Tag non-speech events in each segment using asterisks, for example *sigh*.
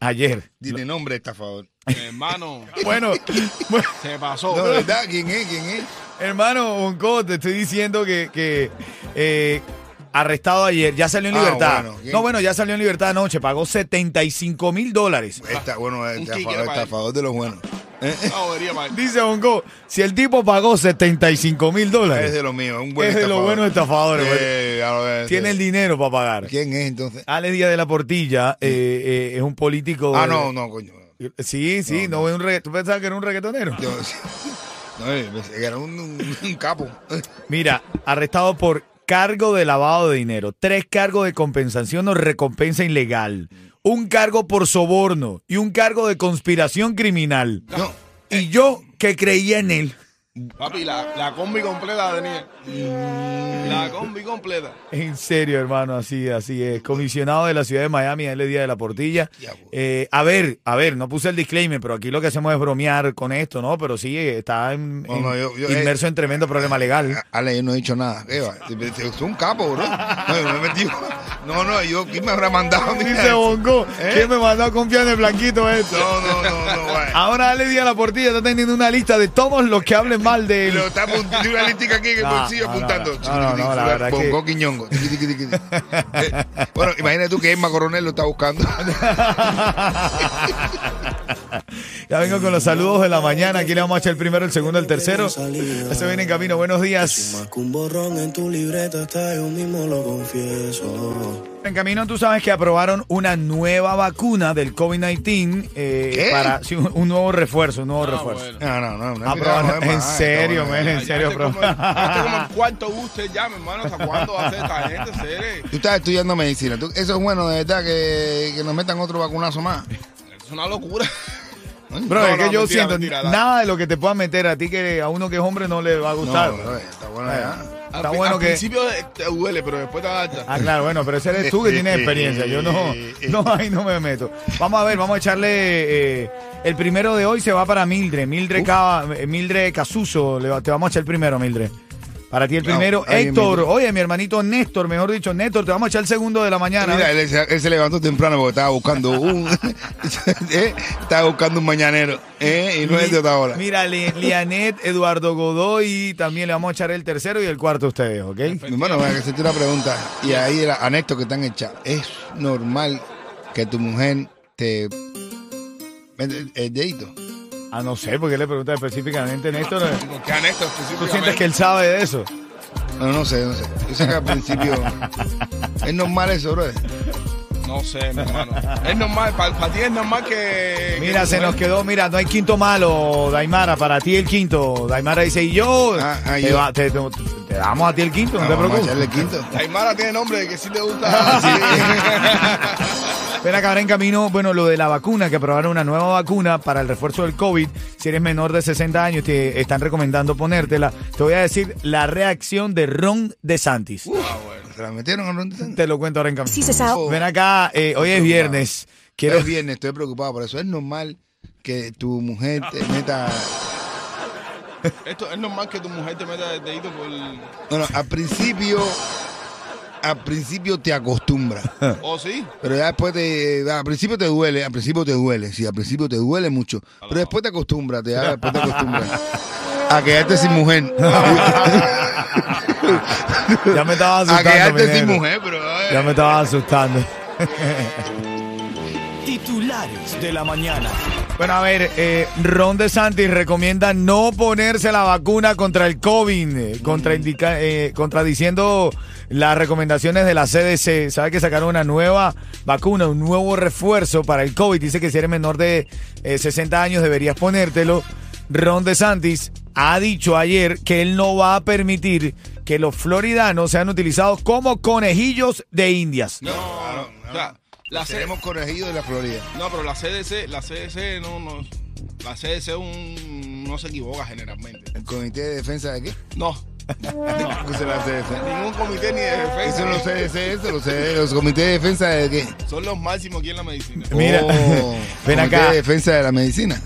Ayer. Dile nombre, estafador. Hermano, *laughs* Bueno, bueno, se pasó. No, verdad, ¿quién es? ¿Quién es? hermano Bonco, te estoy diciendo que, que eh, arrestado ayer, ya salió en Ah, libertad. no, bueno, ya salió en libertad anoche, pagó 75 mil dólares. Está, bueno, estafador, estafador de los buenos. Eh, *laughs* No. Dice Bonco, si el tipo pagó 75 mil Es dólares, de los míos, un buen es de los estafador. buenos estafadores. pues. Eh, ver, tiene sí. el dinero para pagar. ¿Quién es entonces? Alex Díaz de la Portilla eh, eh, es un político. Ah, de- no, no, coño. Sí, sí, no, es un regga- ¿Tú pensabas que era un reggaetonero? Yo- *laughs* no, eh, era un, un- un capo. Mira, arrestado por cargo de lavado de dinero, tres cargos de compensación o recompensa ilegal, un cargo por soborno y un cargo de conspiración criminal. No, Y yo que creía en él. Papi, la, la combi completa tenía. La combi completa. En serio, hermano, así, así es. Comisionado de la ciudad de Miami, es día de la portilla. Diablo. Eh, a ver, a ver, no puse el disclaimer, pero aquí lo que hacemos es bromear con esto, ¿no? Pero sí, está en- yo- yo- eh, inmerso en tremendo problema legal. Ale, yo no he dicho nada. Es un capo, bro. No, yo me he metido. No, no, yo, ¿quién me habrá mandado? Dice. Bongo, ¿Eh? ¿quién me mandó a confiar en el blanquito este? No, no, no, no, vaya. Ahora Ale Díaz la Portilla está teniendo una lista de todos los que hablen mal de él. Pero está tiene una listica aquí en el bolsillo apuntando. no, no, la verdad Bongo Quiñongo. Eh, Bueno, imagínate tú que Emma Coronel lo está buscando. *laughs* Ya vengo con los saludos de la mañana. Aquí le vamos a echar el primero, el segundo, el tercero. Eso viene en camino. Buenos días. En tu libreta está, yo mismo lo confieso. En camino, tú sabes que aprobaron una nueva vacuna del COVID-19 eh, ¿Qué? para sí, un, un nuevo refuerzo, un nuevo Ah, refuerzo. bueno. No, no, no. no Aprobaron- en serio, men, en serio, bro. como, este como el *laughs* cuarto gusto ya, mi hermano. ¿Hasta cuándo va a hacer esta gente? Serio. Tú estás estudiando medicina. Tú- eso es bueno, de verdad, que, que nos metan otro vacunazo más. Es una locura. Bro, No, es que no, yo mentira, siento mentira, nada de lo que te pueda meter a ti que a uno que es hombre no le va a gustar. No, bro, está bueno ya. Está al, bueno al que- principio te duele, pero después te adaptas. Ah, claro, bueno, pero ese eres tú que tienes experiencia. Yo no, *laughs* no, ahí no me meto. Vamos a ver, vamos a echarle. eh, el primero de hoy se va para Mildred. Mildred, Cava- eh, Mildred Casuso. le va- te vamos a echar el primero, Mildred. Para ti el primero. Héctor, oye, mi hermanito Néstor, mejor dicho, Néstor, te vamos a echar el segundo de la mañana. Mira, él, se- él se levantó temprano porque estaba buscando un. *laughs* ¿eh? Estaba buscando un mañanero. ¿eh? Y no es de otra hora. Mira, Li- Lianet, Eduardo Godoy, también le vamos a echar el tercero y el cuarto a ustedes, ¿ok? Hermano, voy a hacerte una pregunta. Y ahí era a Néstor que están hechas. ¿Es normal que tu mujer te. el dedito? Ah, no sé, porque le pregunta específicamente, Néstor. eh, a Néstor ¿Tú específicamente. sientes que él sabe de eso? No, no sé, no sé. Yo sé que al principio. *laughs* ¿Es normal eso, bro? No sé, mi hermano. Es normal, para, ti es normal que. Mira, que se nos quedó, mira, no hay quinto malo, Daimara, para ti el quinto. Daimara dice, y yo, Ah, ah, te, yo. va- te- te- te damos a ti el quinto, no te Vamos a preocupes. echarle quinto. Aymara tiene nombre de que sí te gusta. *laughs* *laughs* Ven acá, ahora en camino, bueno, lo de la vacuna, que aprobaron una nueva vacuna para el refuerzo del COVID. Si eres menor de 60 años, te están recomendando ponértela. Te voy a decir la reacción de Ron DeSantis. ¿Se la metieron a Ron DeSantis? Te lo cuento ahora en camino. Sí, se sabe. Ven acá, eh, hoy es viernes. Quiero, Es viernes, estoy preocupado por eso. Es normal que tu mujer te *laughs* meta. Esto es normal que tu mujer te meta el dedito por. Bueno, al principio. Al principio te acostumbras. *laughs* ¿Oh, sí? Pero ya después te. Al principio te duele, al principio te duele. Sí, al principio te duele mucho. Pero después te acostumbras, te, ya después te acostumbras. *laughs* A quedarte sin mujer. *laughs* ya me estaba A asustando. mi quedarte sin mujer, pero. eh. Ya me estaba asustando. Titulares de la mañana. Bueno, a ver, eh, Ron DeSantis recomienda no ponerse la vacuna contra el COVID, eh, contraindica- eh, contradiciendo las recomendaciones de la CDC. Sabe que sacaron una nueva vacuna, un nuevo refuerzo para el COVID. Dice que si eres menor de eh, 60 años deberías ponértelo. Ron DeSantis ha dicho ayer que él no va a permitir que los floridanos sean utilizados como conejillos de indias. No, o sea, la C- Tenemos corregido de la Florida. no, pero la CDC, la CDC no, no, la CDC un, no se equivoca generalmente. ¿El Comité de Defensa de qué? No, ¿Qué será la CDC? ningún comité ni de defensa. son los CDC, eso, los, CDC, los comités de defensa de qué? Son los máximos aquí en la medicina. Mira, Oh, *laughs* ven comité acá. de defensa de la medicina.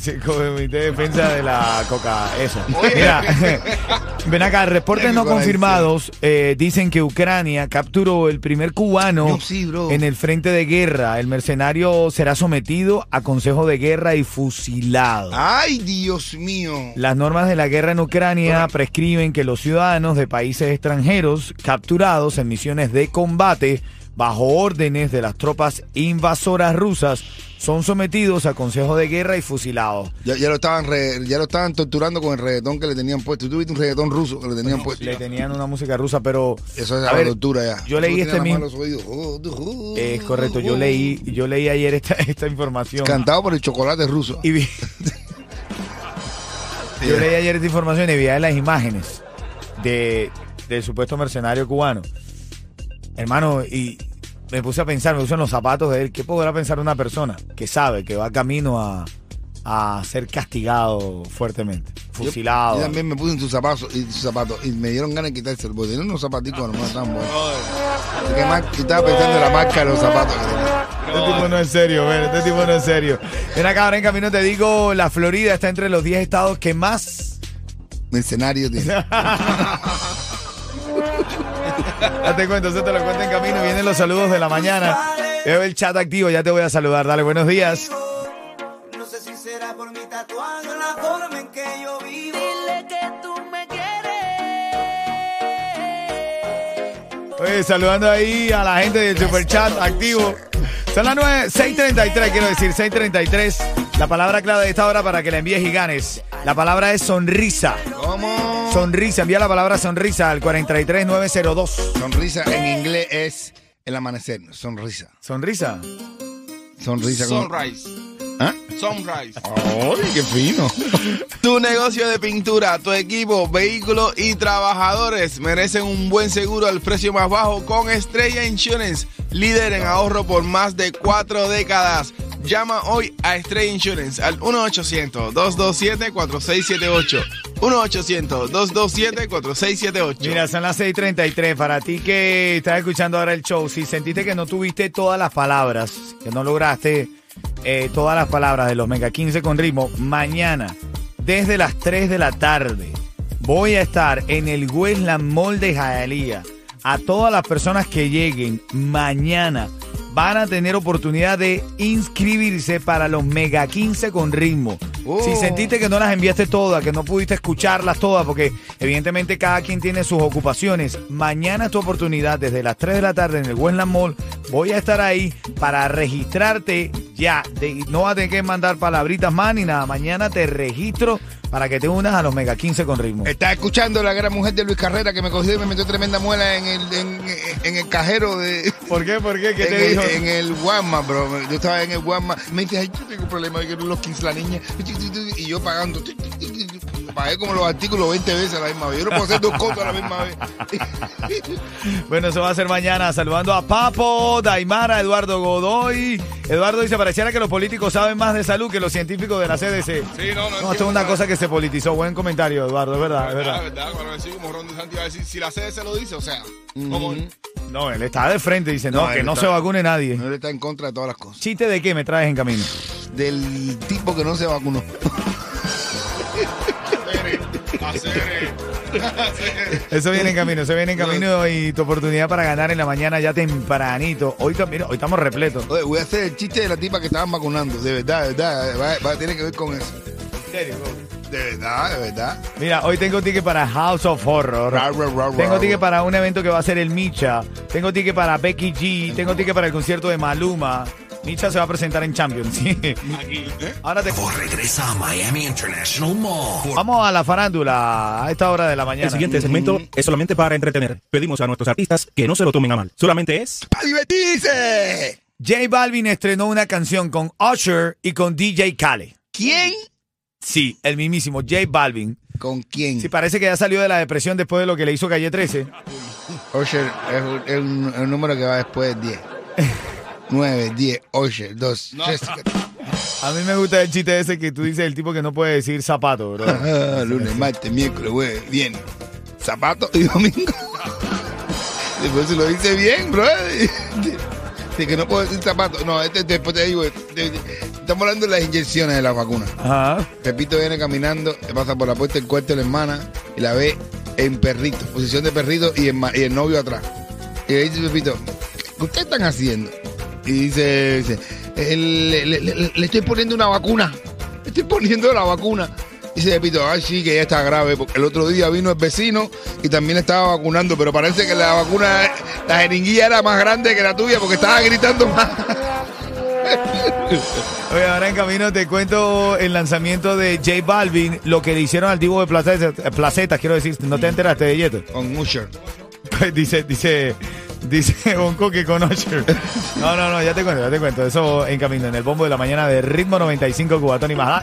Sí, comité de defensa de la coca, eso. Oye. Mira, *laughs* ven acá, reportes no confirmados eh, dicen que Ucrania capturó el primer cubano No, sí, bro. en el frente de guerra. El mercenario será sometido a consejo de guerra y fusilado. Ay, Dios mío. Las normas de la guerra en Ucrania prescriben que los ciudadanos de países extranjeros capturados en misiones de combate bajo órdenes de las tropas invasoras rusas son sometidos a consejo de guerra y fusilados. Ya, ya lo estaban re- ya lo estaban torturando con el reggaetón que le tenían puesto. ¿Tú viste un reggaetón ruso que le tenían puesto? Le tenían una música rusa, pero Eso es la ver, tortura ya. Yo leí este mismo. oídos. Oh, oh, Es correcto, yo leí, yo leí ayer esta, esta información. Cantado por el chocolate ruso. Y vi. *laughs* Yo leí ayer esta información y vi las imágenes de, del supuesto mercenario cubano. Hermano, y me puse a pensar, me puse en los zapatos de él. ¿Qué podrá pensar una persona que sabe que va camino a, a ser castigado fuertemente? Fusilado. Yo también me puse en sus zapatos y sus zapatos y me dieron ganas de quitarse el bote. Tienen unos zapaticos no tan buenos. Así que más- estaba pensando en la marca de los zapatos. Este tipo no es serio, ven, este tipo no es serio. Ven acá, ahora en camino te digo, la Florida está entre los 10 estados que más Mercenario tiene. *laughs* *laughs* Date cuenta, eso te lo cuento en camino. Vienen los saludos de la mañana. Veo el chat activo, ya te voy a saludar. Dale, buenos días. No sé si será por mi tatuaje o la forma en que yo vivo. Dile que tú me quieres. Oye, saludando ahí a la gente del super chat activo. Son las 9, 6.33, quiero decir, 6.33. La palabra clave de esta hora para que la envíes y ganes. La palabra es sonrisa. ¿Cómo? Sonrisa, envía la palabra sonrisa al 43902. Sonrisa en inglés es el amanecer. Sonrisa. Sonrisa. Sonrisa. como- Sunrise. ¿Ah? Sunrise. ¡Ay, qué fino! *laughs* Tu negocio de pintura, tu equipo, vehículos y trabajadores merecen un buen seguro al precio más bajo con Estrella Insurance, líder en ahorro por más de cuatro décadas. Llama hoy a Estrella Insurance al 1-800-227-4678. 1-800-227-4678. Mira, son las 6:33. Para ti que estás escuchando ahora el show, si sentiste que no tuviste todas las palabras, que no lograste eh, todas las palabras de los Mega 15 con ritmo, mañana, desde las 3 de la tarde, voy a estar en el Westland Mall de Hialeah. A todas las personas que lleguen mañana van a tener oportunidad de inscribirse para los Mega 15 con ritmo. Oh. Si sentiste que no las enviaste todas, que no pudiste escucharlas todas, porque evidentemente cada quien tiene sus ocupaciones, mañana es tu oportunidad desde las 3 de la tarde en el Westland Mall. Voy a estar ahí para registrarte ya. De- no vas a tener que mandar palabritas más ni nada. Mañana te registro para que te unas a los Mega 15 con ritmo. Estás escuchando la gran mujer de Luis Carrera que me cogió y me metió tremenda muela en el, en, en el cajero de. ¿Por qué? ¿Por qué? ¿Qué en, te el, dijo? en el Walmart, bro. Yo estaba en el Walmart. Me dice, ay, yo tengo un problema, yo quiero los 15 la niña. Y yo pagando. Pagué como los artículos 20 veces a la misma vez. Yo no puedo hacer dos cosas a la misma vez. *laughs* Bueno, eso va a ser mañana. Saludando a Papo, Daimara, Eduardo Godoy. Eduardo dice, pareciera que los políticos saben más de salud que los científicos de la CDC. Sí, no, no. No, esto es una cosa que se politizó. Buen comentario, Eduardo, es verdad, es verdad, verdad. verdad. Cuando decís como Ron DeSantis va a decir, si la se lo dice, o sea, como No, él está de frente, dice, no, No, que no está- se vacune nadie. No, él está en contra de todas las cosas. ¿Chiste de qué me traes en camino? Del tipo que no se vacunó. *laughs* Eso viene en camino, eso viene en camino y tu oportunidad para ganar en la mañana ya tempranito. Hoy, tam- mira, hoy estamos repletos. Oye, voy a hacer el chiste de la tipa que estaban vacunando. De verdad, de verdad. Va, va a tener que ver con eso. De verdad, de verdad. Mira, hoy tengo ticket para House of Horror. Ra, ra, ra, Tengo ticket ra. para un evento que va a ser el Micha. Tengo ticket para Becky G. Tengo ticket para el concierto de Maluma. Micha se va a presentar en Champions. *laughs* sí. Ahora te... regresa a Miami International Mall. Vamos a la farándula a esta hora de la mañana. El siguiente segmento es solamente para entretener. Pedimos a nuestros artistas que no se lo tomen a mal. Solamente es ¡A divertirse! J Balvin estrenó una canción con Usher y con DJ Khaled. ¿Quién? Sí, el mismísimo J Balvin. ¿Con quién? Sí, parece que ya salió de la depresión después de lo que le hizo Calle 13. *laughs* Osher es un, es un- es un número que va después de 10. 9, 10, Osher, 2, 3, A mí me gusta el chiste ese que tú dices el tipo que no puede decir zapato, bro. *laughs* lunes, martes, miércoles, jueves, viernes. Zapato y domingo. *laughs* Después se lo dice bien, bro. Que no puedo decir zapato. No, este, después te digo, estamos hablando de las inyecciones de la vacuna. Ajá. Pepito viene caminando, pasa por la puerta del cuarto de la hermana y la ve en perrito, posición de perrito y el, y novio atrás. Y le dice Pepito, ¿qué ustedes están haciendo? Y dice, dice "Eh, le, le- le- le estoy poniendo una vacuna, le estoy poniendo la vacuna. Dice Pepito, ay sí, que ya está grave, porque el otro día vino el vecino y también estaba vacunando, pero parece que la vacuna, la jeringuilla era más grande que la tuya porque estaba gritando más. Oye, ahora en camino te cuento el lanzamiento de J Balvin, lo que le hicieron al tipo de placetas, placetas quiero decir, ¿no te enteraste de Yeto? Con Usher. Pues dice, dice, dice Bonco que con Usher. No, no, no, ya te cuento, ya te cuento. Eso en camino, en el bombo de la mañana de Ritmo 95 Cubatón y más.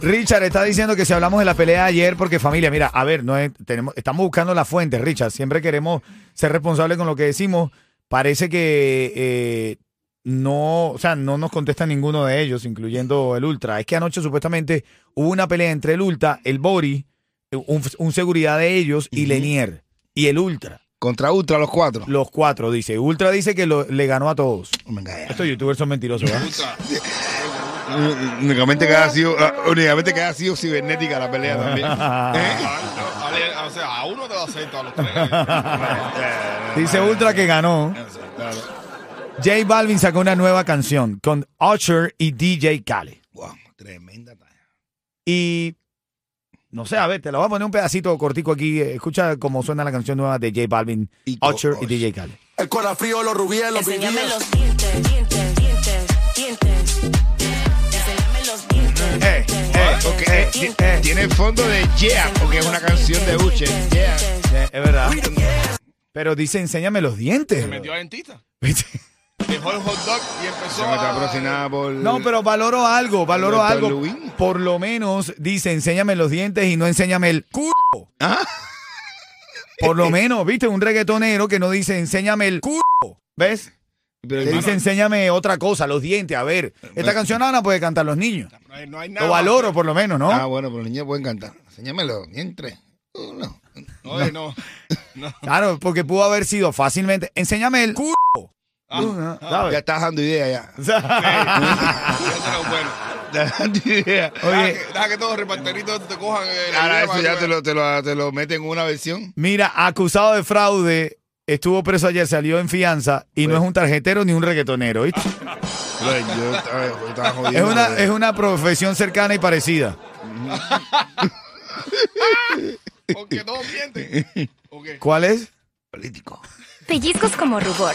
Richard está diciendo que si hablamos de la pelea de ayer, porque familia, mira, a ver, no es- tenemos, estamos buscando la fuente, Richard. Siempre queremos ser responsables con lo que decimos. Parece que eh, no, o sea, no nos contesta ninguno de ellos, incluyendo el Ultra. Es que anoche supuestamente hubo una pelea entre el Ultra, el Bori, un, un seguridad de ellos y Lenier y el Ultra. Contra Ultra los cuatro. Los cuatro, dice. Ultra dice que lo- le ganó a todos. Venga. Estos youtubers son mentirosos, ¿verdad? Únicamente que ha sido, ah, únicamente que ha sido cibernética la pelea también. *laughs* O sea, a uno te lo acepto, a los tres. *laughs* Dice Ultra que ganó. J Balvin sacó una nueva canción con Usher y DJ Khaled. Wow, tremenda talla. Y no sé, a ver, te lo voy a poner un pedacito cortico aquí. Escucha cómo suena la canción nueva de J Balvin, Y con Usher y. DJ Khaled. El corazón frío, los rubíes, los Enséñame vivíes. los dientes, dientes, dientes, dientes. Porque eh, eh, ti- tiene el fondo de Yeah, porque es una canción de Usher. Yeah. es verdad. Pero dice, enséñame los dientes. Se metió a dentista. ¿Viste? Dejó el hot dog y empezó Se me está a... patrocinada por. No, pero valoro algo, valoro Doctor algo. Luis. Por lo menos dice, enséñame los dientes y no enséñame el culo. Ah. Por lo menos, viste, un reggaetonero que no dice, enséñame el culo. ¿Ves? Pero dice, enséñame otra cosa, los dientes. A ver, esta canción ahora puede cantar los niños. No hay, no hay nada. Lo valoro, por lo menos, ¿no? Ah, bueno, pero los niños pueden cantar. Enséñamelo, entre. Uno. No, no. no. *laughs* Claro, porque pudo haber sido fácilmente, enséñame el culo. Ah, ¿Sabes? Ya estás dando idea ya. *laughs* Lo *laughs* bueno. Idea. Deja Oye, que, deja que todos los reparteritos te cojan el Ahora eso ya te lo, te, lo, te lo meten en una versión. mira, acusado de fraude, estuvo preso ayer, salió en fianza y no es un tarjetero ni un reggaetonero, ¿viste? Estaba Es una, bro. es una profesión cercana y parecida. *laughs* Porque todos mienten. Ok. ¿Cuál es? político. Pellizcos como rubor,